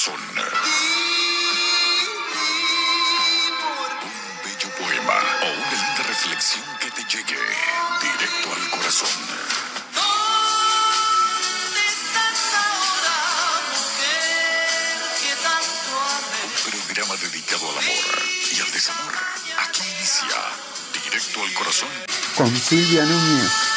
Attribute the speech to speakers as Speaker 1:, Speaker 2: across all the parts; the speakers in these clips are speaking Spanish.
Speaker 1: corazón. Un bello poema o una linda reflexión que te llegue directo al corazón. Un programa dedicado al amor y al desamor. Aquí inicia Directo al corazón.
Speaker 2: con Silvia Núñez.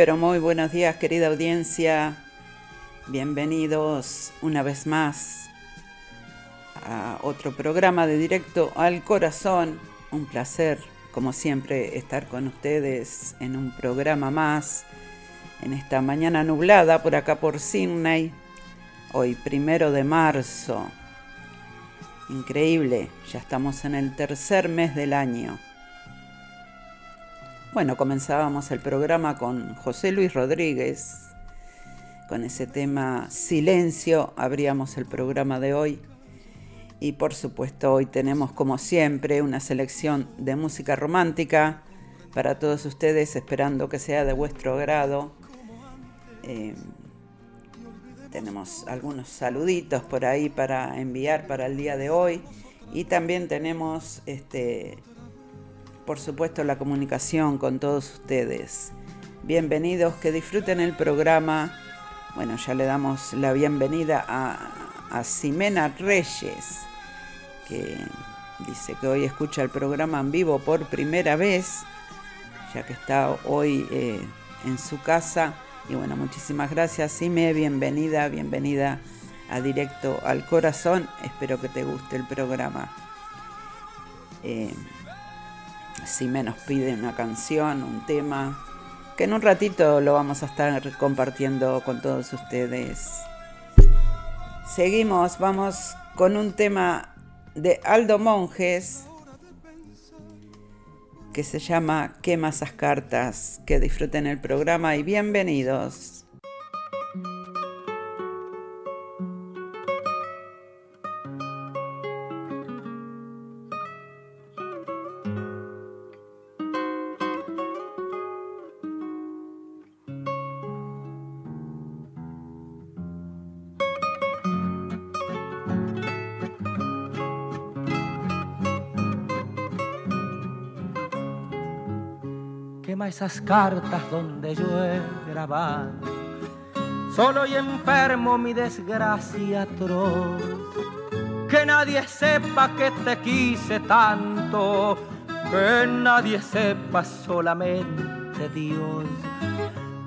Speaker 3: Pero muy buenos días, querida audiencia. Bienvenidos una vez más a otro programa de Directo al Corazón. Un placer, como siempre, estar con ustedes en un programa más, en esta mañana nublada por acá por Sydney, hoy primero de marzo. Increíble, ya estamos en el tercer mes del año. Bueno, comenzábamos el programa con José Luis Rodríguez, con ese tema Silencio, abríamos el programa de hoy. Y por supuesto hoy tenemos como siempre una selección de música romántica para todos ustedes, esperando que sea de vuestro grado. Eh, tenemos algunos saluditos por ahí para enviar para el día de hoy y también tenemos este por supuesto la comunicación con todos ustedes. Bienvenidos, que disfruten el programa. Bueno, ya le damos la bienvenida a, a Ximena Reyes, que dice que hoy escucha el programa en vivo por primera vez, ya que está hoy eh, en su casa. Y bueno, muchísimas gracias, Sime, bienvenida, bienvenida a Directo al Corazón. Espero que te guste el programa. Eh, Sime nos pide una canción, un tema, que en un ratito lo vamos a estar compartiendo con todos ustedes. Seguimos, vamos con un tema de Aldo Monjes que se llama Quema esas cartas. Que disfruten el programa y bienvenidos.
Speaker 4: Esas cartas donde yo he grabado. Solo y enfermo mi desgracia atroz. Que nadie sepa que te quise tanto. Que nadie sepa solamente Dios.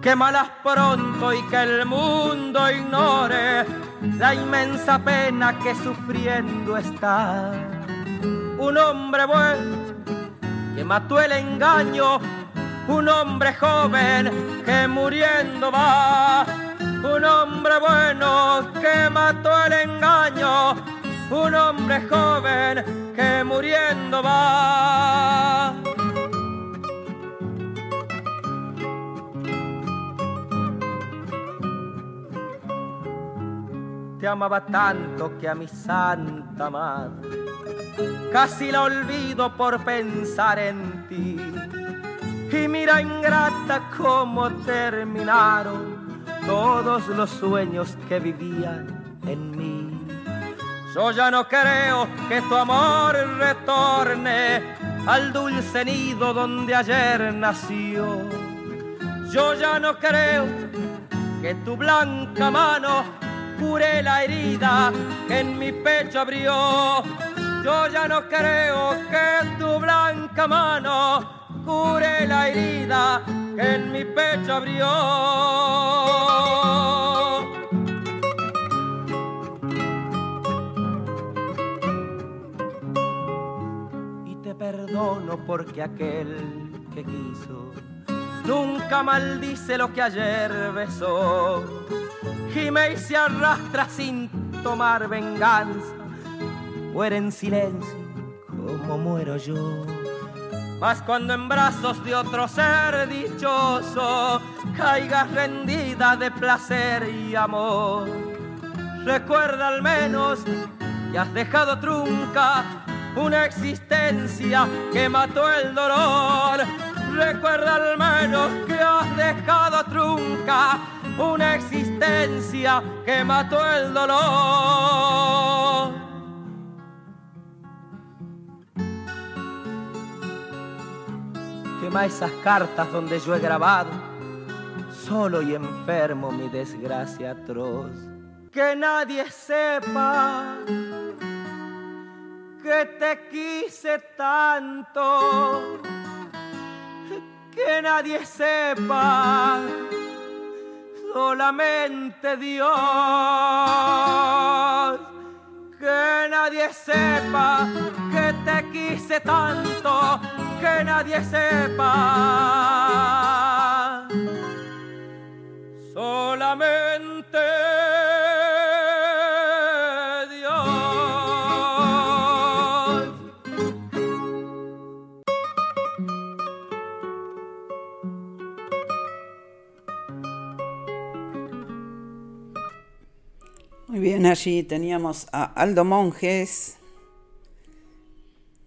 Speaker 4: Quémalas pronto y que el mundo ignore la inmensa pena que sufriendo está. Un hombre bueno que mató el engaño un hombre joven que muriendo va, un hombre bueno que mató el engaño, un hombre joven que muriendo va. Te amaba tanto que a mi santa madre casi la olvido por pensar en ti y mira ingrata cómo terminaron todos los sueños que vivían en mí. Yo ya no creo que tu amor retorne al dulce nido donde ayer nació. Yo ya no creo que tu blanca mano cure la herida que en mi pecho abrió. Yo ya no creo que tu blanca mano cure la herida que en mi pecho abrió. Y te perdono porque aquel que quiso nunca maldice lo que ayer besó. Y me se arrastra sin tomar venganza, muere en silencio como muero yo. Mas cuando en brazos de otro ser dichoso caigas rendida de placer y amor, recuerda al menos que has dejado trunca una existencia que mató el dolor. Recuerda al menos que has dejado trunca una existencia que mató el dolor. Quema esas cartas donde yo he grabado, solo y enfermo mi desgracia atroz. Que nadie sepa que te quise tanto. Que nadie sepa, solamente Dios. Que nadie sepa que te quise tanto que nadie sepa. Solamente Dios.
Speaker 3: Muy bien, allí teníamos a Aldo Monjes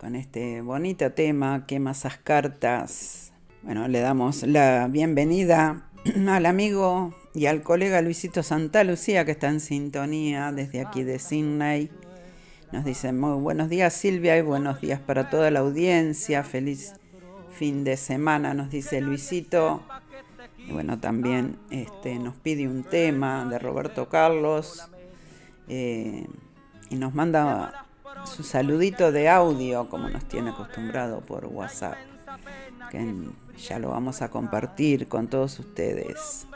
Speaker 3: con este bonito tema, ¿qué masas cartas? Bueno, le damos la bienvenida al amigo y al colega Luisito Santa Lucía que está en sintonía desde aquí de Sydney. Nos dice muy buenos días Silvia y buenos días para toda la audiencia. Feliz fin de semana, nos dice Luisito. Y bueno, también este, nos pide un tema de Roberto Carlos eh, y nos manda su saludito de audio, como nos tiene acostumbrado por WhatsApp, que ya lo vamos a compartir con todos ustedes.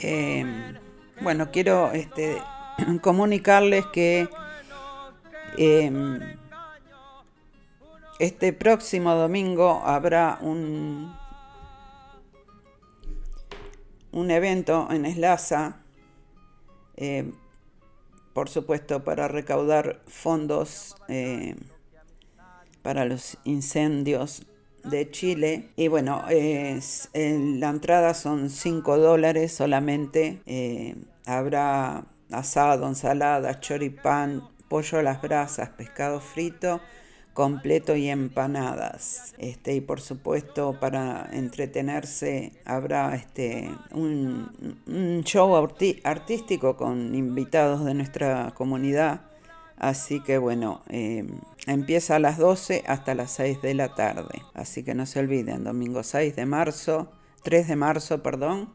Speaker 3: Eh, bueno, quiero este, comunicarles que eh, este próximo domingo habrá un, un evento en Eslaza, eh, por supuesto para recaudar fondos eh, para los incendios de Chile. Y bueno, la entrada son 5 dólares solamente. Eh, habrá asado, ensalada, choripán, pollo a las brasas, pescado frito completo y empanadas. Este, y por supuesto para entretenerse habrá este, un, show artístico con invitados de nuestra comunidad. Así que bueno, em, empieza a las 12 hasta las 6 de la tarde. Así que no se olviden, domingo 6 de marzo, 3 de marzo, perdón.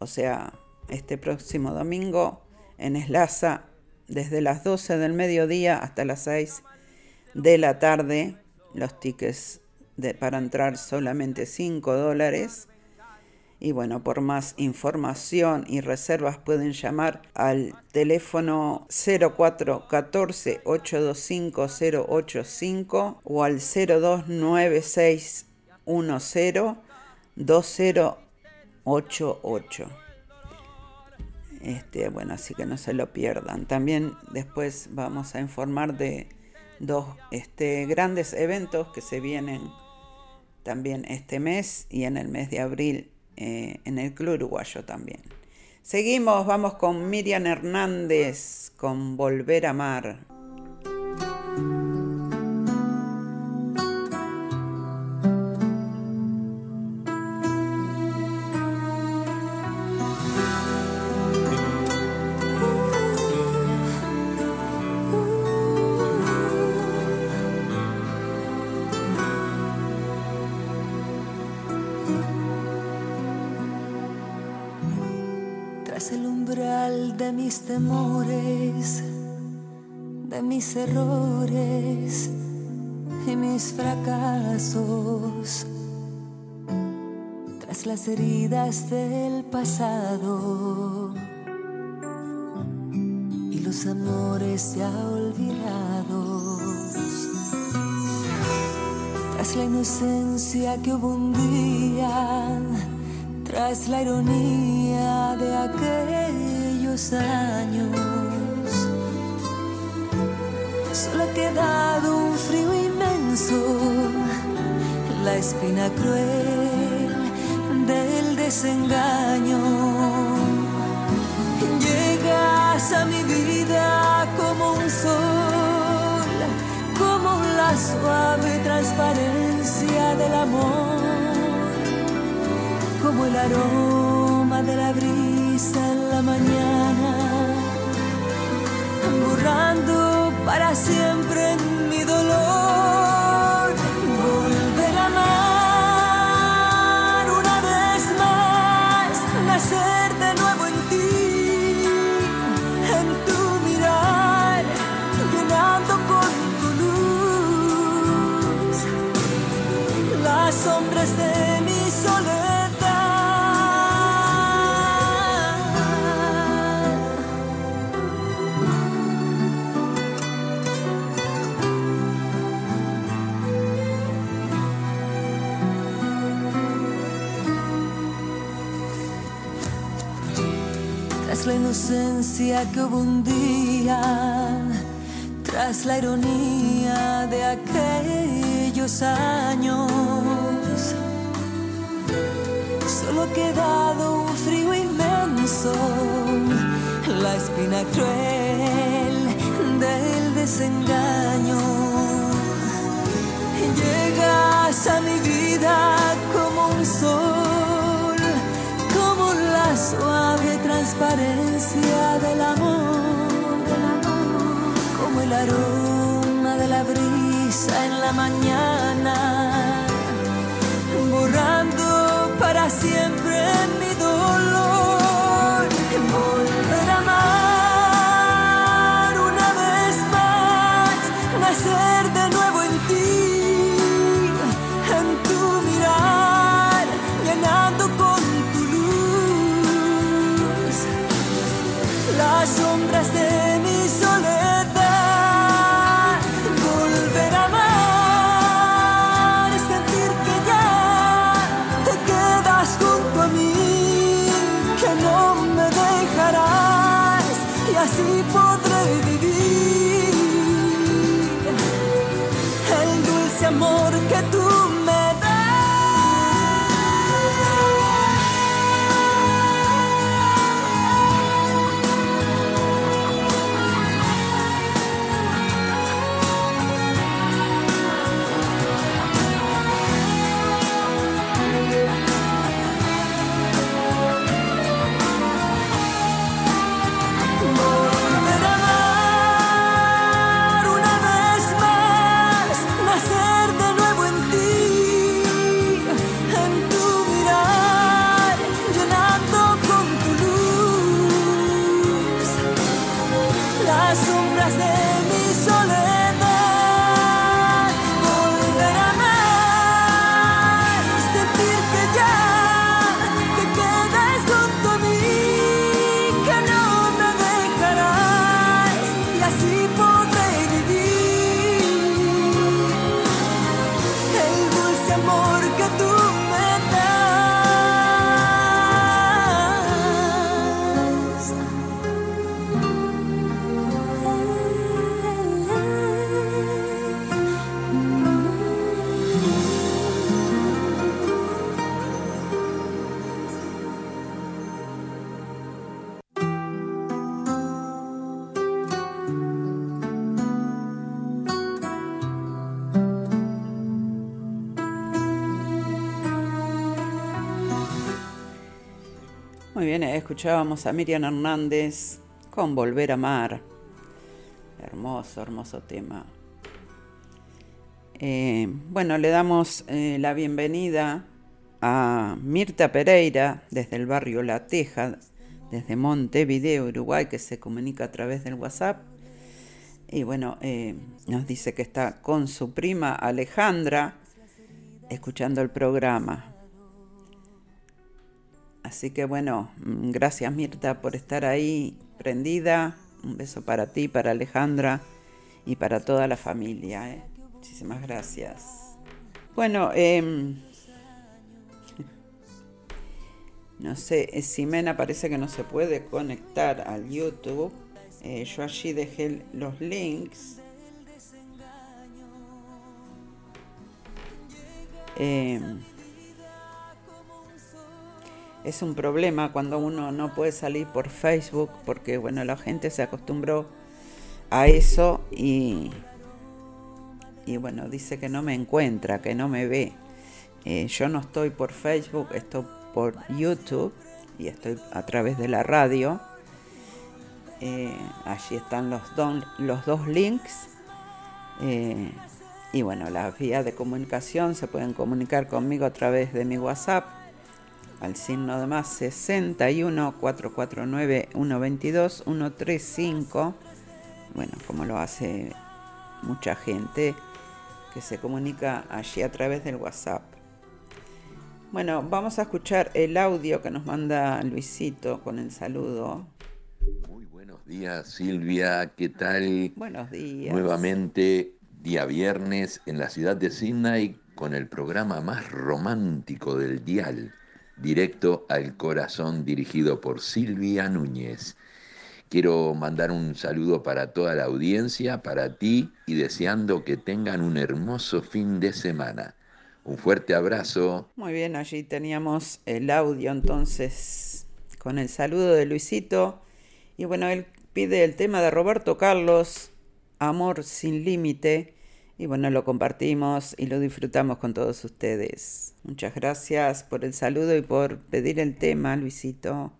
Speaker 3: O sea, este próximo domingo en Eslaza, desde las 12 del mediodía hasta las 6 de la tarde. Los tickets de, para entrar solamente 5 dólares. Y bueno, por más información y reservas pueden llamar al teléfono 0414 825 085 o al 029610 2088. Este, bueno, así que no se lo pierdan. También después vamos a informar de dos este, grandes eventos que se vienen también este mes y en el mes de abril eh, en el Club Uruguayo también. Seguimos, vamos con Miriam Hernández con Volver a Amar.
Speaker 5: Temores, de mis errores y mis fracasos, tras las heridas del pasado y los amores ya olvidados, tras la inocencia que hubo un día, tras la ironía de aquel años. Solo ha quedado un frío inmenso, la espina cruel del desengaño. Llegas a mi vida como un sol, como la suave transparencia del amor, como el aroma de la brisa la mañana, borrando para siempre que hubo un día, tras la ironía de aquellos años. Solo ha quedado un frío inmenso, la espina cruel del desengaño. Llegas a mi vida como un sol, como la suave transparencia del amor, como el aroma de la brisa en la mañana, borrando para siempre
Speaker 3: Muy bien, eh, escuchábamos a Miriam Hernández con Volver a Amar. Hermoso, hermoso tema. Eh, bueno, le damos eh, la bienvenida a Mirta Pereira desde el barrio La Teja, desde Montevideo, Uruguay, que se comunica a través del WhatsApp. Y bueno, nos dice que está con su prima Alejandra escuchando el programa. Así que bueno, mm, gracias Mirta por estar ahí prendida. Un beso para ti, para Alejandra y para toda la familia. ¿eh? Muchísimas gracias. Bueno, em, no sé, eh, Ximena parece que no se puede conectar al YouTube. Eh, yo allí dejé los links. Em, es un problema cuando uno no puede salir por Facebook porque bueno la gente se acostumbró a eso y y bueno dice que no me encuentra que no me ve. Eh, yo no estoy por Facebook estoy por YouTube y estoy a través de la radio. Eh, allí están los, los dos links. Eh, y bueno las vías de comunicación se pueden comunicar conmigo a través de mi WhatsApp al signo de más 61 449 122 135 bueno como lo hace mucha gente que se comunica allí a través del WhatsApp. Bueno vamos a escuchar el audio que nos manda Luisito con el saludo.
Speaker 6: Muy buenos días, Silvia. ¿Qué tal?
Speaker 3: buenos días.
Speaker 6: Nuevamente, día viernes en la ciudad de Sydney con el programa más romántico del dial, directo al corazón dirigido por Silvia Núñez. Quiero mandar un saludo para toda la audiencia, para ti y deseando que tengan un hermoso fin de semana. Un fuerte abrazo.
Speaker 3: Muy bien, allí teníamos el audio entonces con el saludo de Luisito. Y bueno, él pide el tema de Roberto Carlos, Amor sin límite. Y bueno, lo compartimos y lo disfrutamos con todos ustedes. Muchas gracias por el saludo y por pedir el tema, Luisito.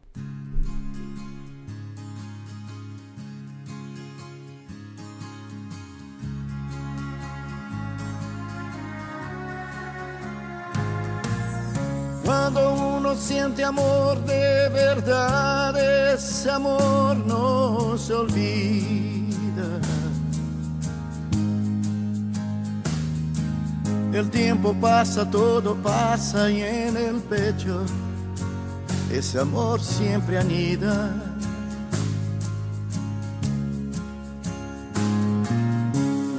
Speaker 7: Cuando uno siente amor de verdad, ese amor no se olvida. El tiempo pasa, todo pasa y en el pecho ese amor siempre anida.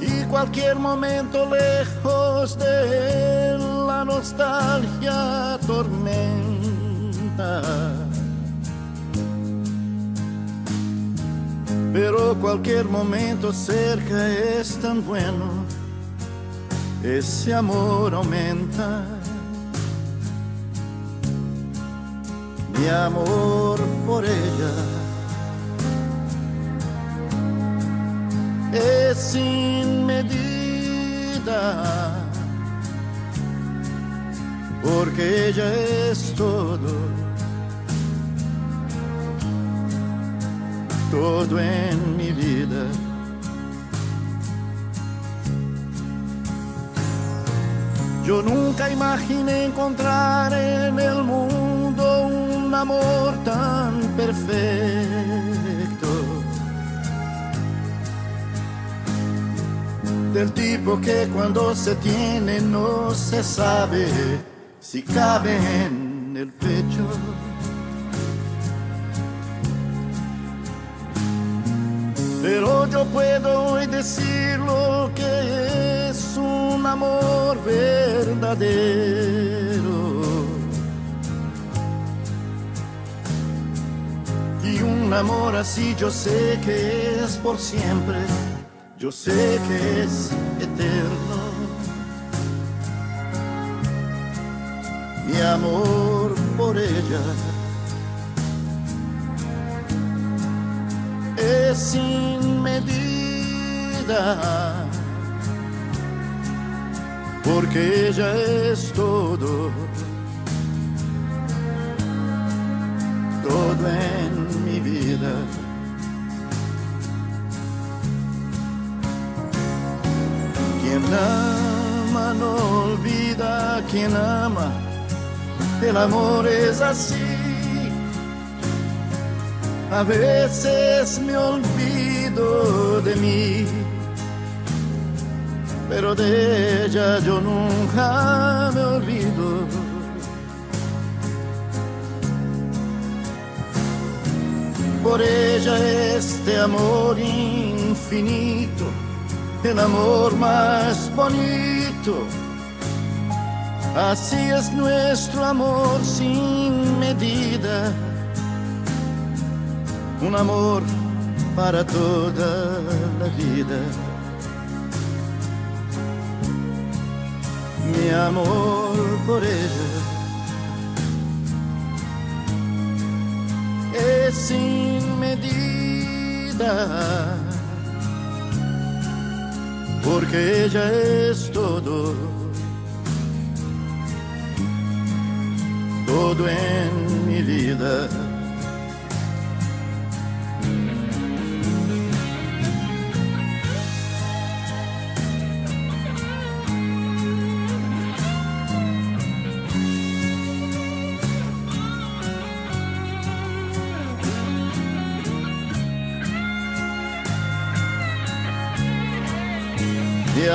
Speaker 7: Y cualquier momento lejos de la nostalgia tormenta. Pero cualquier momento cerca es tan bueno, ese amor aumenta. Mi amor por ella es sin medida porque ella es todo, todo en mi vida. Yo nunca imaginé encontrar en el mundo un amor tan perfecto. Del tipo que cuando se tiene no se sabe si cabe en el pecho. Pero yo puedo hoy decir lo que es un amor verdadero. Y un amor así yo sé que es por siempre, yo sé que es eterno. mi amor por ella es sin medida, porque ella es todo, todo en mi vida. Quien ama no olvida, quien ama el amor es así. A veces me olvido de mí, pero de ella yo nunca me olvido. Por ella este amor infinito, el amor más bonito Así es nuestro amor sin medida, un amor para toda la vida. Mi amor por ella es sin medida, porque ella es todo todo en mi vida.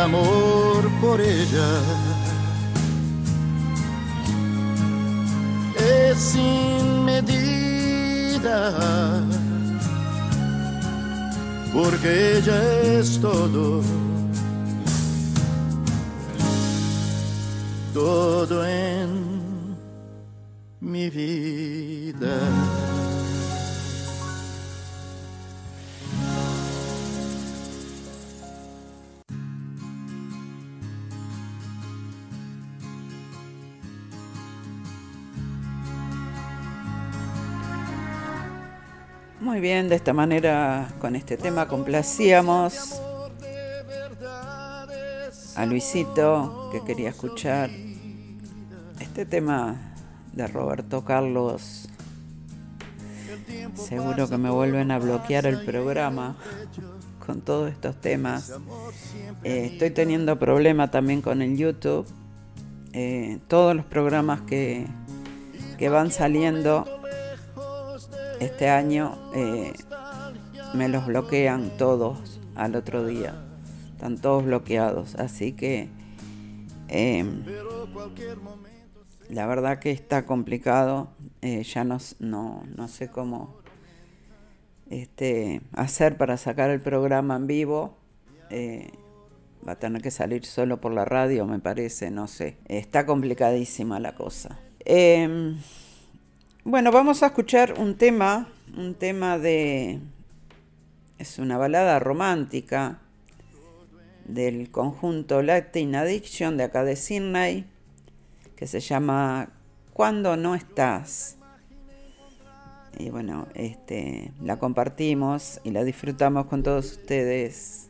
Speaker 7: Amor por ella sin medida, porque ella es todo, todo en mi vida.
Speaker 3: Bien, de esta manera con este tema complacíamos a Luisito que quería escuchar este tema de Roberto Carlos. Seguro que me vuelven a bloquear el programa con todos estos temas. Eh, estoy teniendo problema también con el YouTube. Eh, todos los programas que, que van saliendo este año eh, me los bloquean todos al otro día. Están todos bloqueados. Así que em, la verdad que está complicado. ya no, no, no sé cómo este, hacer para sacar el programa en vivo. Eh, va a tener que salir solo por la radio, me parece, no sé. Está complicadísima la cosa. Bueno, vamos a escuchar un tema, un tema de... Es una balada romántica del conjunto Latin Addiction de acá de Sydney, que se llama Cuando no estás y bueno, este, la compartimos y la disfrutamos con todos ustedes.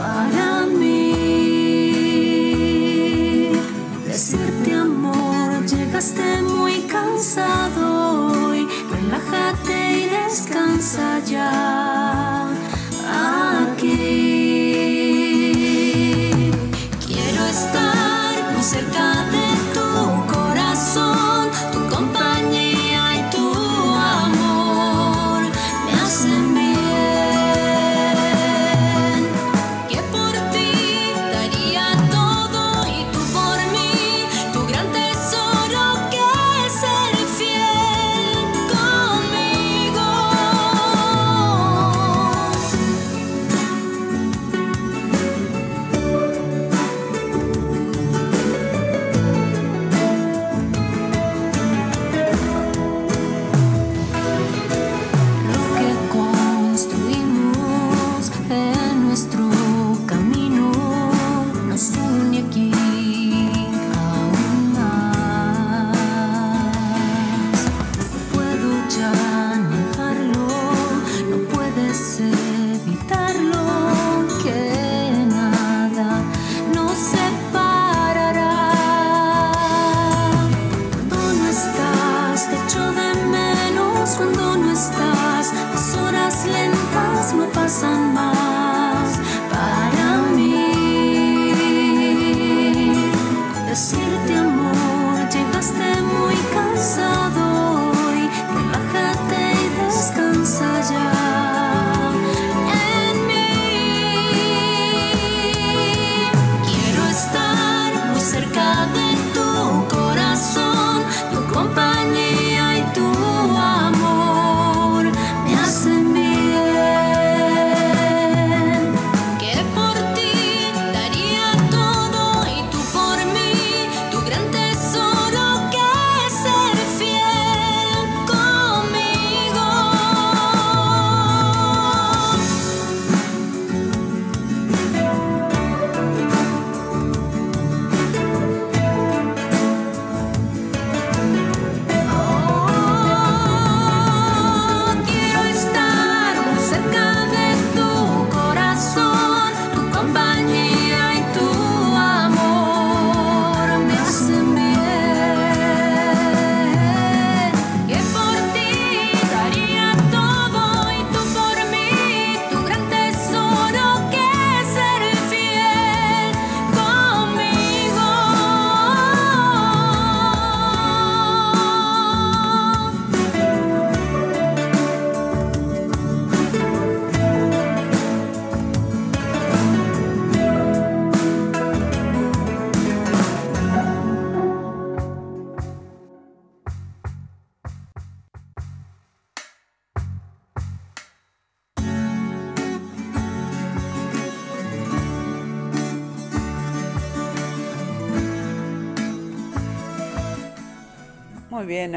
Speaker 8: para mí. Decirte amor, llegaste muy cansado hoy. Relájate y descansa ya.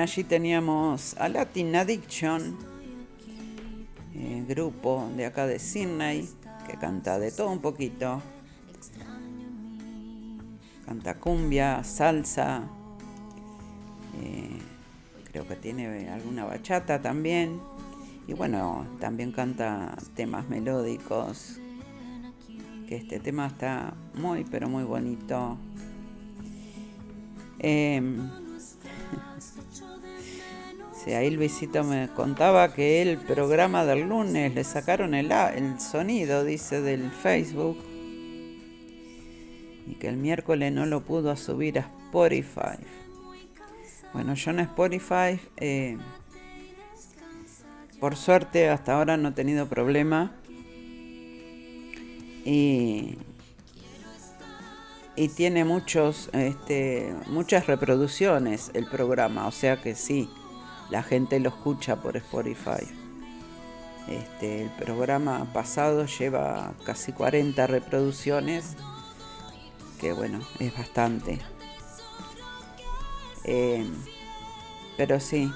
Speaker 3: Allí teníamos a Latin Addiction, eh, grupo de acá de Sydney, que canta de todo un poquito. Canta cumbia, salsa, eh, creo que tiene alguna bachata también. Y bueno, también canta temas melódicos, que este tema está muy, pero muy bonito. Eh, sí, ahí Luisito me contaba que el programa del lunes le sacaron el, el sonido, dice, del Facebook. Y que el miércoles no lo pudo subir a Spotify. Bueno, yo en Spotify, eh, por suerte, hasta ahora no he tenido problema. Y, y tiene muchos, este, muchas reproducciones el programa, o sea que sí, la gente lo escucha por Spotify. Este, el programa pasado lleva casi 40 reproducciones, que bueno, es bastante. Eh, pero sí,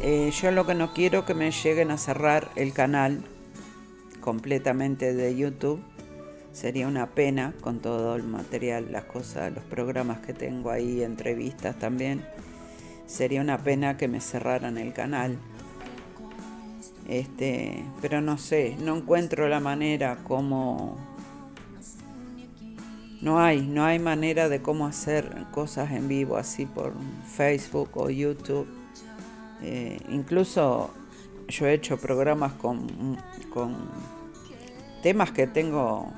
Speaker 3: eh, yo lo que no quiero que me lleguen a cerrar el canal completamente de YouTube. Sería una pena con todo el material, las cosas, los programas que tengo ahí, entrevistas también. Sería una pena que me cerraran el canal. Este, pero no sé, no encuentro la manera como no hay, no hay manera de cómo hacer cosas en vivo así por Facebook o YouTube. Eh, incluso yo he hecho programas con, con temas que tengo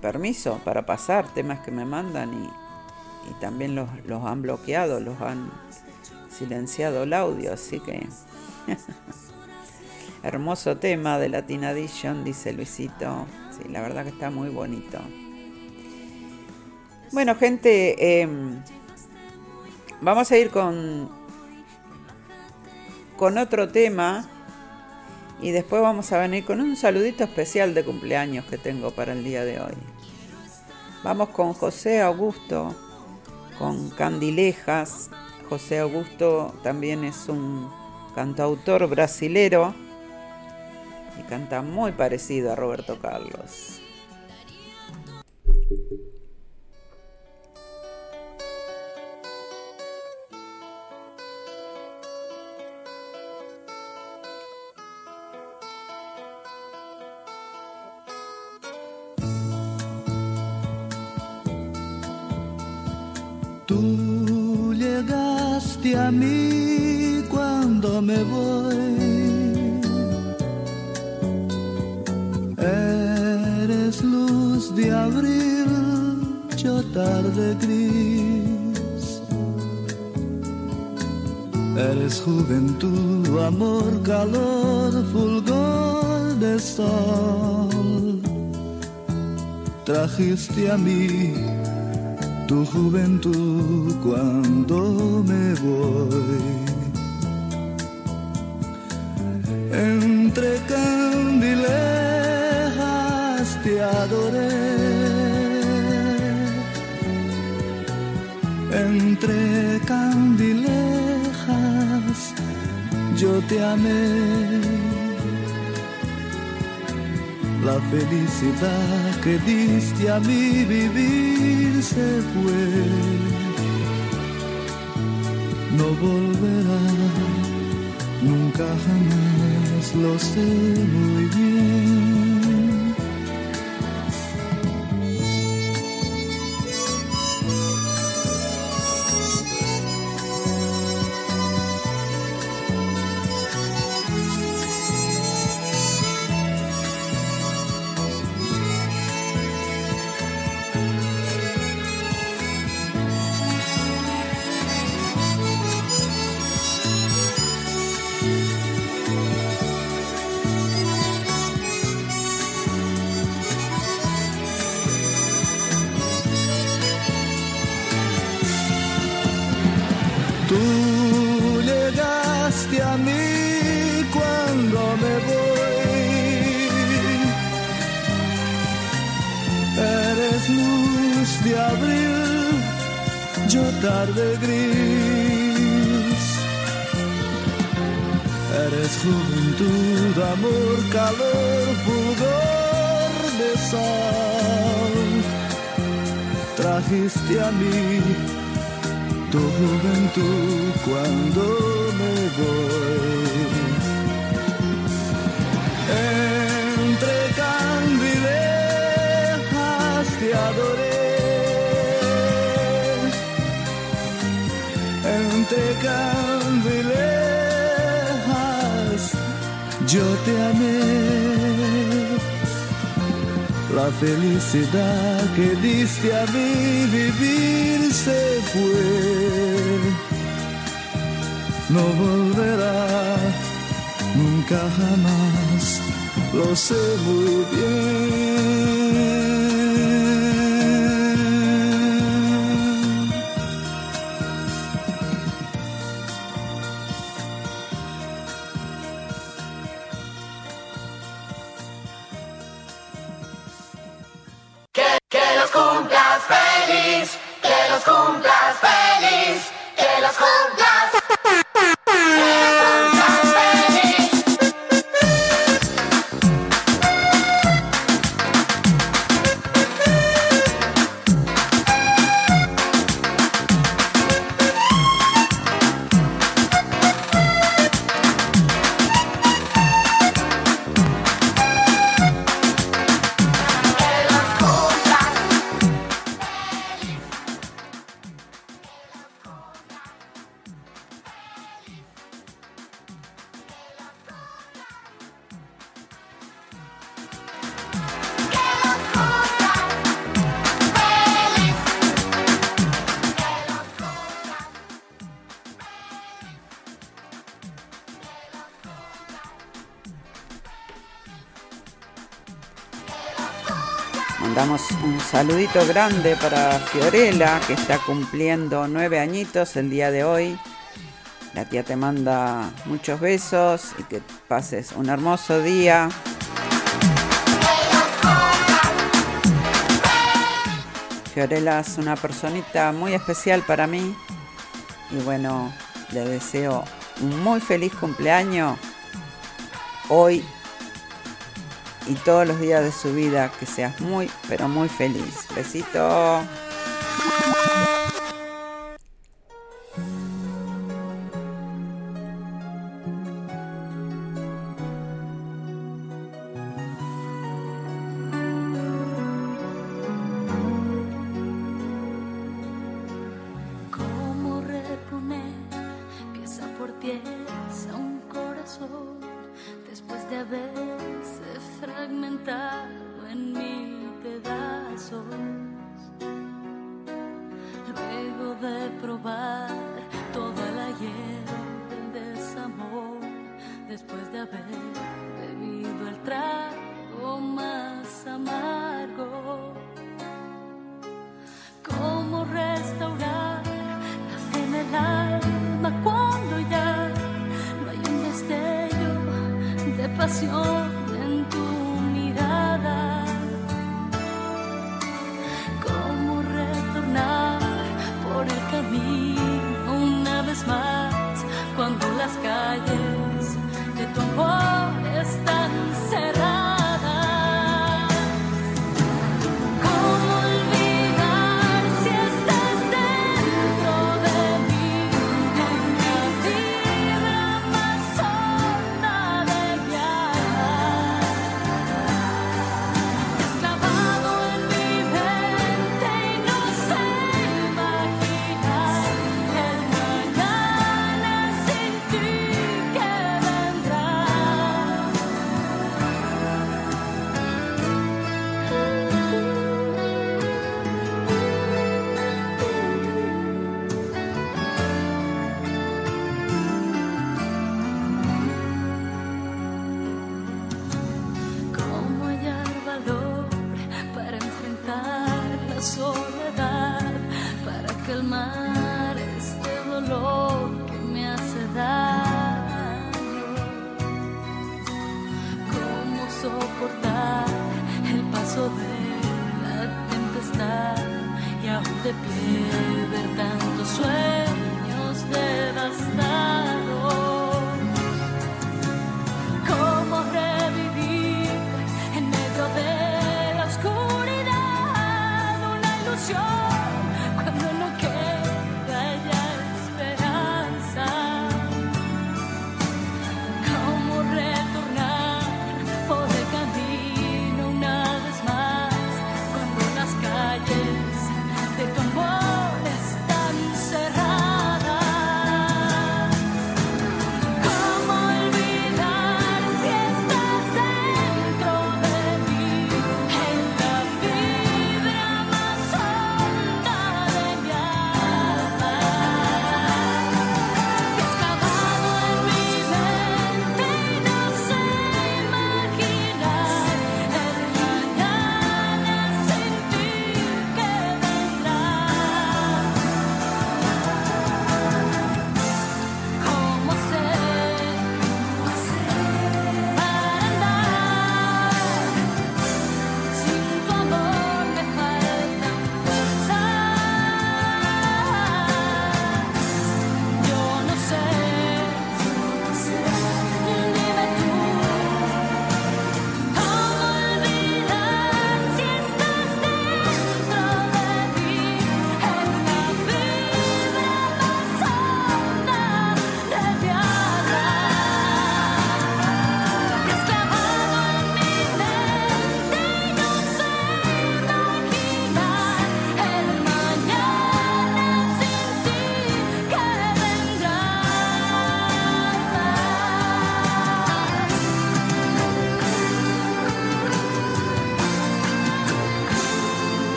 Speaker 3: permiso para pasar, temas que me mandan y, y también los, los, han bloqueado, los han silenciado el audio, así que hermoso tema de Latin Edition, dice Luisito. Sí, la verdad que está muy bonito. Bueno, gente, eh, vamos a ir con, con otro tema y después vamos a venir con un saludito especial de cumpleaños que tengo para el día de hoy. Vamos con José Augusto, con Candilejas. José Augusto también es un cantautor brasilero y canta muy parecido a Roberto Carlos.
Speaker 9: Llegaste a mí cuando me voy. Eres luz de abril, yo tarde gris. Eres juventud, amor, calor, fulgor de sol. Trajiste a mí tu juventud cuando me voy. Entre candilejas te adoré. Entre candilejas yo te amé. La felicidad que diste a mi vivir se fue. No volverá, nunca jamás, lo sé muy bien. de abril, yo tarde gris. Eres juventud, amor, calor, pudor de sol. Trajiste a mí tu juventud cuando me voy. Entre candilejas yo te amé. La felicidad que diste a mí vivir se fue. No volverá nunca jamás, lo sé muy bien.
Speaker 10: Un saludito grande para Fiorella, que está cumpliendo nueve añitos el día de hoy. La tía te manda muchos besos y que pases un hermoso día. Fiorella es una personita muy especial para mí y bueno, le deseo un muy feliz cumpleaños hoy y todos los días de su vida que seas muy, pero muy feliz. Besito.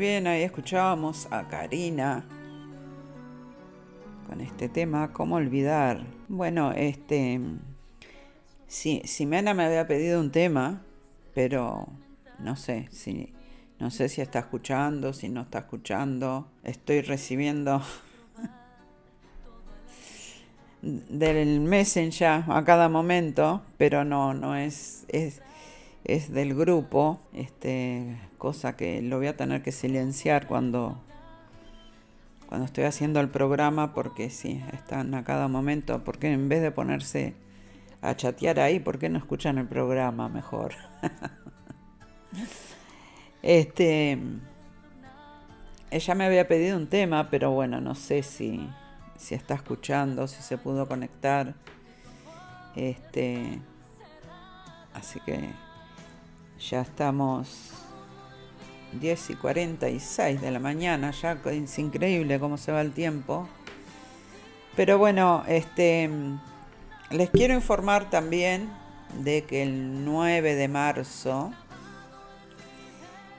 Speaker 3: Bien, ahí escuchábamos a Karina con este tema, ¿cómo olvidar? Bueno, este, sí, Simena me había pedido un tema, pero no sé si, no sé si está escuchando, si no está escuchando. Estoy recibiendo del Messenger a cada momento, pero no, no es, es, es del grupo, este, cosa que lo voy a tener que silenciar cuando, cuando estoy haciendo el programa, porque sí, están a cada momento, porque en vez de ponerse a chatear ahí, ¿por qué no escuchan el programa mejor? este, ella me había pedido un tema, pero bueno, no sé si si está escuchando, si se pudo conectar. Este, así que ya estamos 10 y 46 de la mañana, ya es increíble cómo se va el tiempo. Pero bueno, este, les quiero informar también de que el 9 de marzo,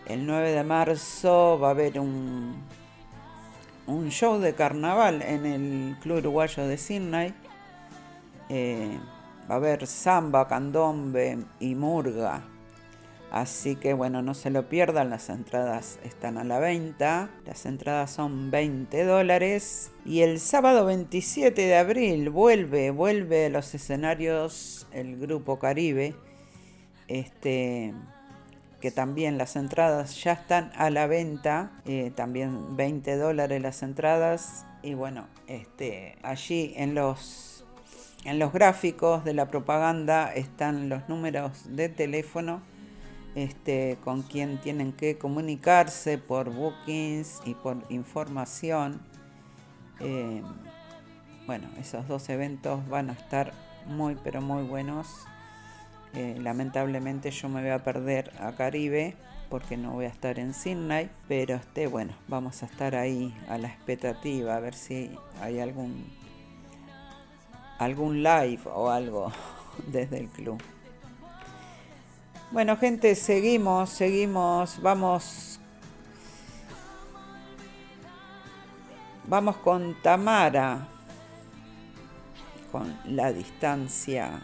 Speaker 3: el 9 de marzo va a haber un, un show de carnaval en el Club Uruguayo de Sydney. Eh, va a haber samba, candombe y murga. Así que bueno, no se lo pierdan, las entradas están a la venta. Las entradas son 20 dólares. Y el sábado 27 de abril vuelve, vuelve a los escenarios el grupo Caribe. Este, que también las entradas ya están a la venta, eh, también 20 dólares las entradas y bueno, este, allí en los, en los gráficos de la propaganda están los números de teléfono este, con quien tienen que comunicarse por bookings y por información. Eh, bueno, esos dos eventos van a estar muy pero muy buenos eh, lamentablemente yo me voy a perder a Caribe porque no voy a estar en Sydney, pero este, bueno, vamos a estar ahí a la expectativa a ver si hay algún algún live o algo desde el club. Bueno, gente, seguimos, seguimos, vamos. Vamos con Tamara con la distancia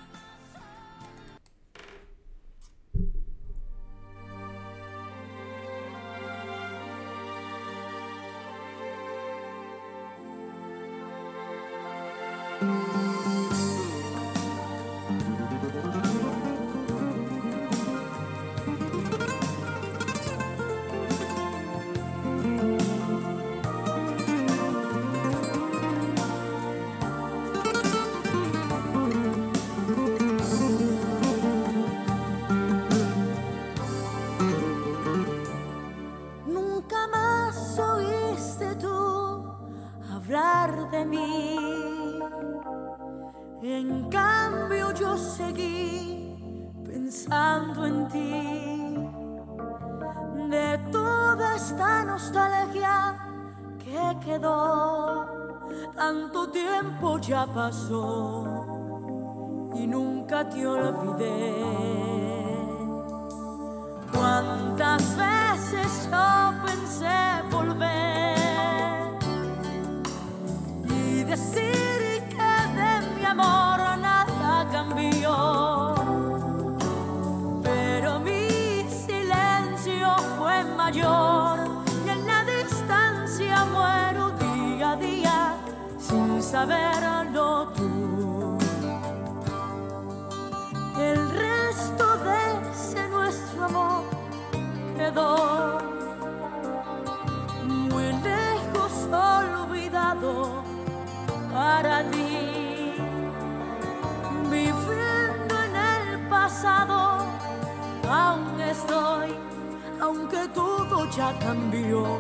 Speaker 10: saberlo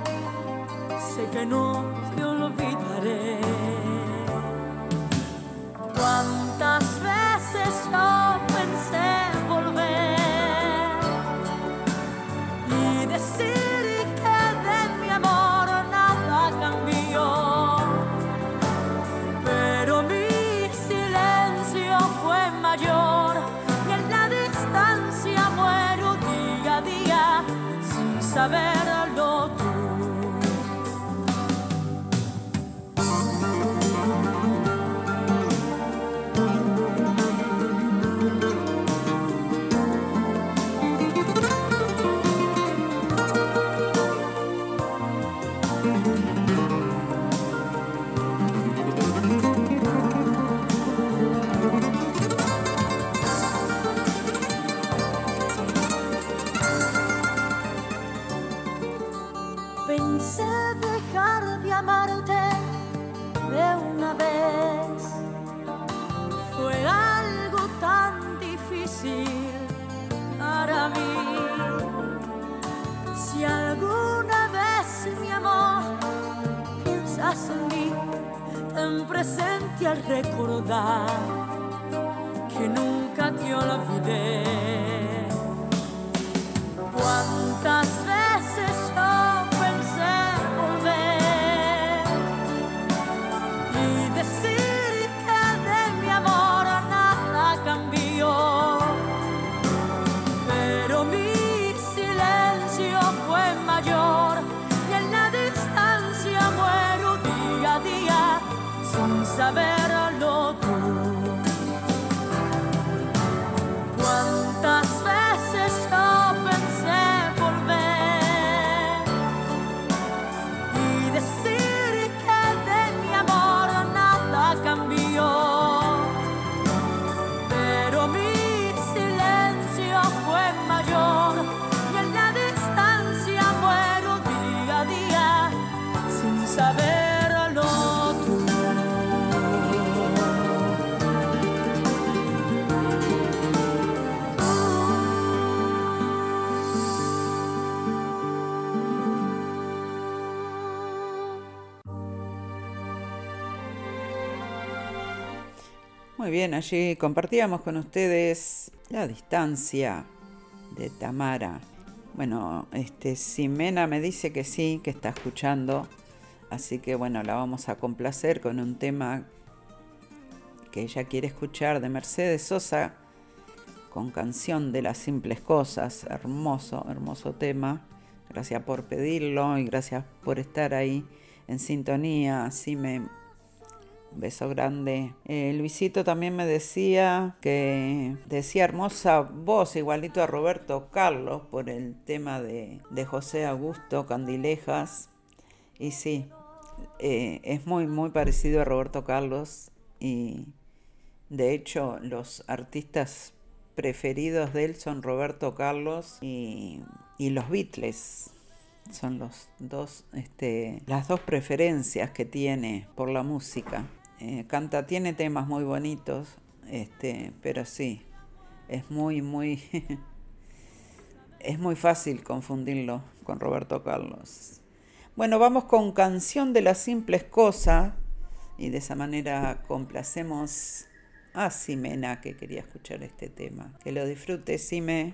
Speaker 10: tú. Al recordar que nunca te olvidé.
Speaker 3: Muy bien, allí compartíamos con ustedes la distancia de Tamara. Bueno, este Simena me dice que sí, que está escuchando. Así que bueno, la vamos a complacer con un tema que ella quiere escuchar de Mercedes Sosa con canción de las simples cosas. Hermoso, hermoso tema. Gracias por pedirlo y gracias por estar ahí en sintonía. Así me, beso grande. Eh, Luisito también me decía que decía hermosa voz, igualito a Roberto Carlos, por el tema de, José Augusto Candilejas. Y sí, eh, es muy, muy parecido a Roberto Carlos. Y de hecho, los artistas preferidos de él son Roberto Carlos y, y los Beatles. Son los dos, este, las dos preferencias que tiene por la música. Eh, canta, tiene temas muy bonitos, este, pero sí, es muy, muy, es muy fácil confundirlo con Roberto Carlos. Bueno, vamos con Canción de las Simples Cosas y de esa manera complacemos a Simena que quería escuchar este tema. Que lo disfrute, Sime.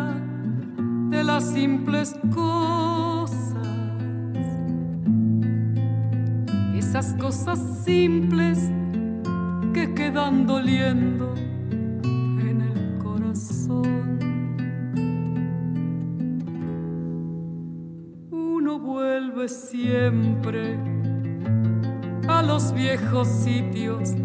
Speaker 11: las simples cosas. Esas cosas simples que quedan doliendo en el corazón. Uno vuelve siempre a los viejos sitios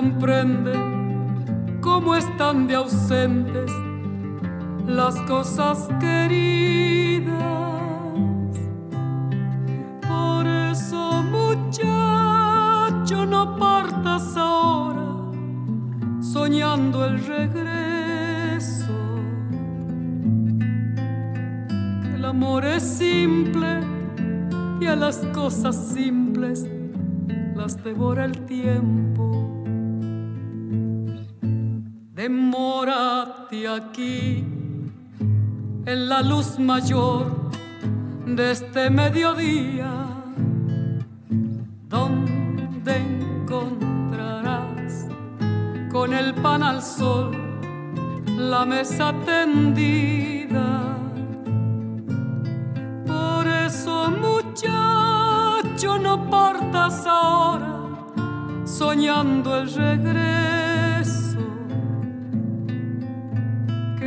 Speaker 11: comprende cómo están de ausentes las cosas queridas. Por eso, muchacho, no partas ahora soñando el regreso. El amor es simple y a las cosas simples las devora el tiempo. Aquí en la luz mayor de este mediodía, donde encontrarás con el pan al sol la mesa tendida. Por eso, muchacho, no partas ahora soñando el regreso.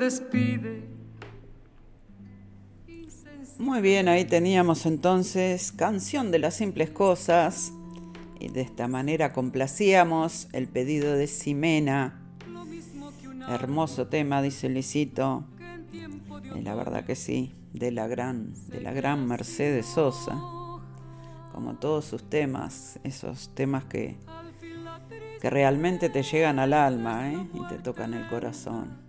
Speaker 11: Despide.
Speaker 3: Muy bien, ahí teníamos entonces Canción de las Simples Cosas. Y de esta manera complacíamos el pedido de Ximena. Hermoso tema, dice Licito. Y la verdad que sí, de la gran, de la gran Mercedes Sosa. Como todos sus temas, esos temas que, que realmente te llegan al alma ¿eh? y te tocan el corazón.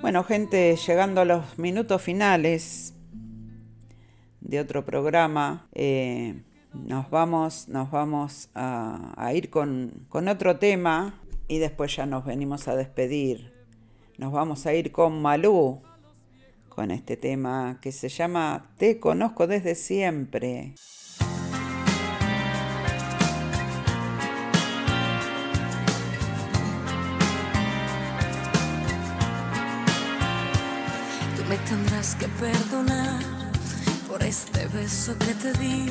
Speaker 3: Bueno, gente, llegando a los minutos finales de otro programa, eh, nos vamos, nos vamos a, a ir con, con, otro tema y después ya nos venimos a despedir. Nos vamos a ir con Malú, con este tema que se llama Te conozco desde siempre.
Speaker 5: Que perdonar por este beso que te di.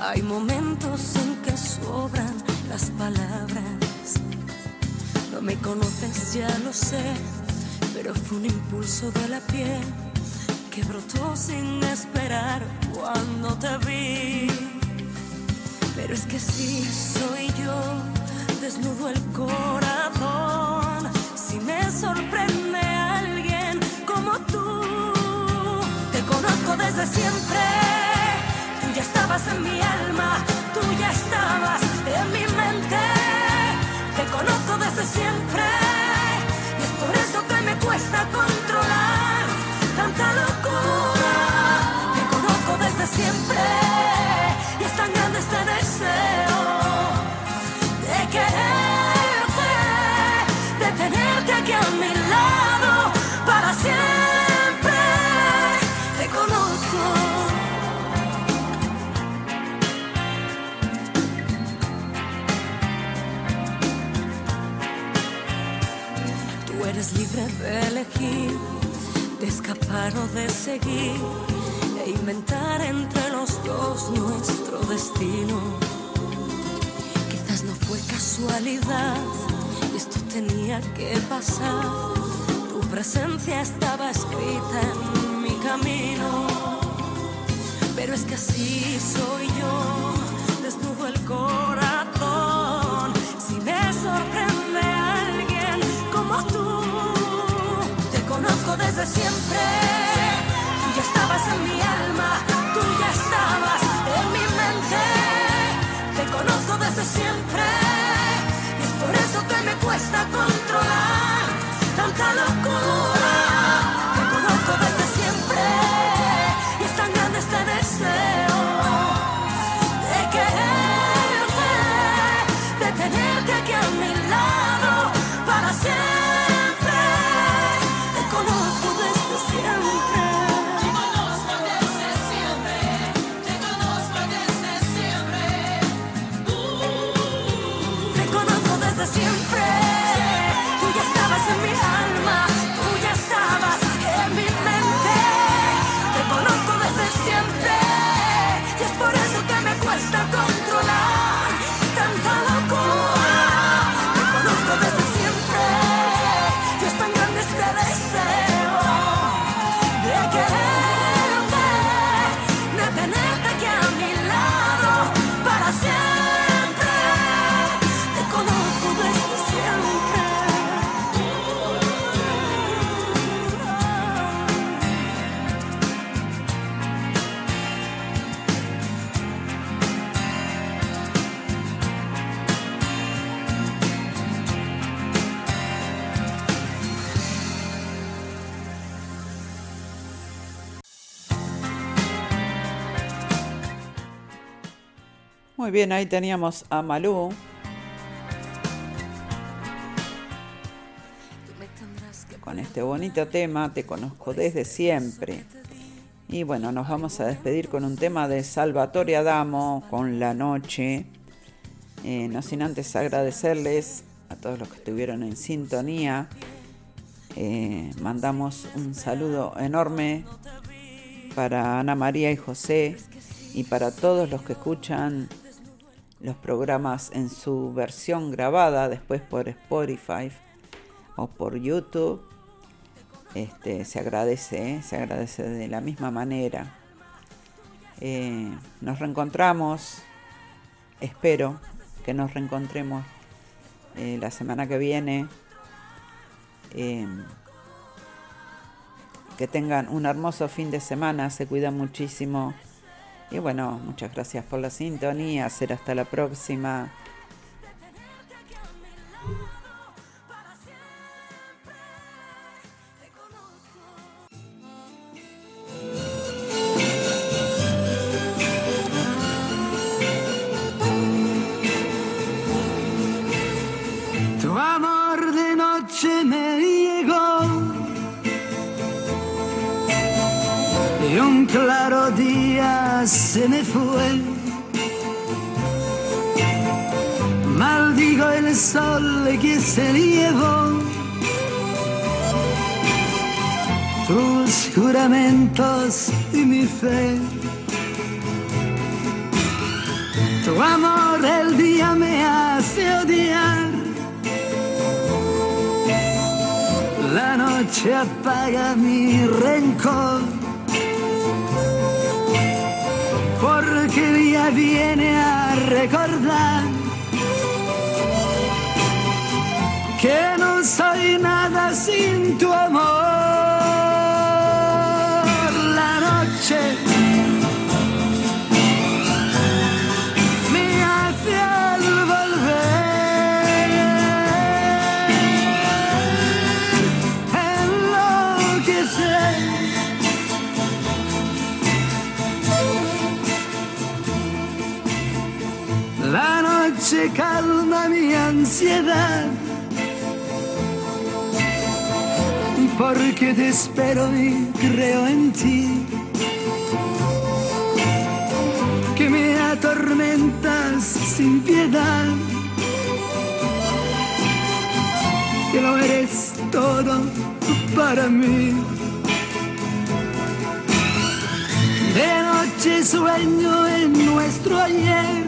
Speaker 5: Hay momentos en que sobran las palabras. No me conoces, ya lo sé, pero fue un impulso de la piel que brotó sin esperar cuando te vi. Pero es que sí, soy yo, desnudo el corazón, si me sorprende conozco desde siempre, tú ya estabas en mi alma, tú ya estabas en mi mente. Te conozco desde siempre, y es por eso que me cuesta controlar tanta locura. Te conozco desde siempre, de elegir, de escapar o de seguir, e inventar entre los dos nuestro destino. Quizás no fue casualidad, esto tenía que pasar. Tu presencia estaba escrita en mi camino. Pero es que así soy yo, desnudo el corazón. Desde siempre. Tú ya estabas en mi alma, tú ya estabas en mi mente. Te conozco desde siempre. Y es por eso que me cuesta controlar tanta locura.
Speaker 3: Bien, ahí teníamos a Malú. con este bonito tema, Te conozco desde siempre. Y bueno, nos vamos a despedir con un tema de Salvatore Adamo, con La Noche. Eh, no sin antes agradecerles a todos los que estuvieron en sintonía. Eh, mandamos un saludo enorme para Ana María y José y para todos los que escuchan los programas en su versión grabada después por Spotify o por YouTube. Este, se agradece, ¿eh? se agradece de la misma manera. Eh, nos reencontramos, espero que nos reencontremos eh, la semana que viene. que tengan un hermoso fin de semana, se cuidan muchísimo. Y bueno, muchas gracias por la sintonía. Será hasta la próxima.
Speaker 12: Claro día se me fue. Maldigo el sol que se llevó tus juramentos y mi fe. Tu amor el día me hace odiar. La noche apaga mi rencor. Porque el día viene a recordar que no soy nada sin tu amor. Noche calma mi ansiedad. Porque te espero y creo en ti. Que me atormentas sin piedad. Que lo eres todo para mí. De noche sueño en nuestro ayer.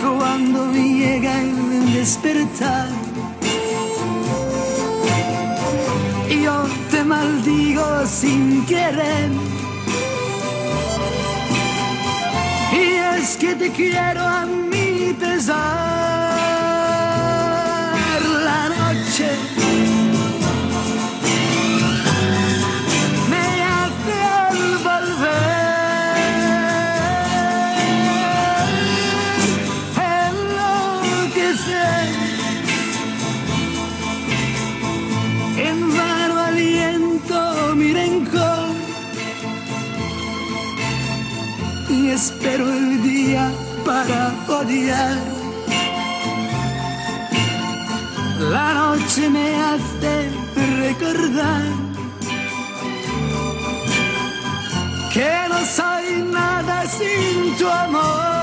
Speaker 12: Cuando llega el despertar, yo te maldigo sin querer. Y es que te quiero a mi pesar. Odiar. La noche me hace recordar que no soy nada sin tu amor.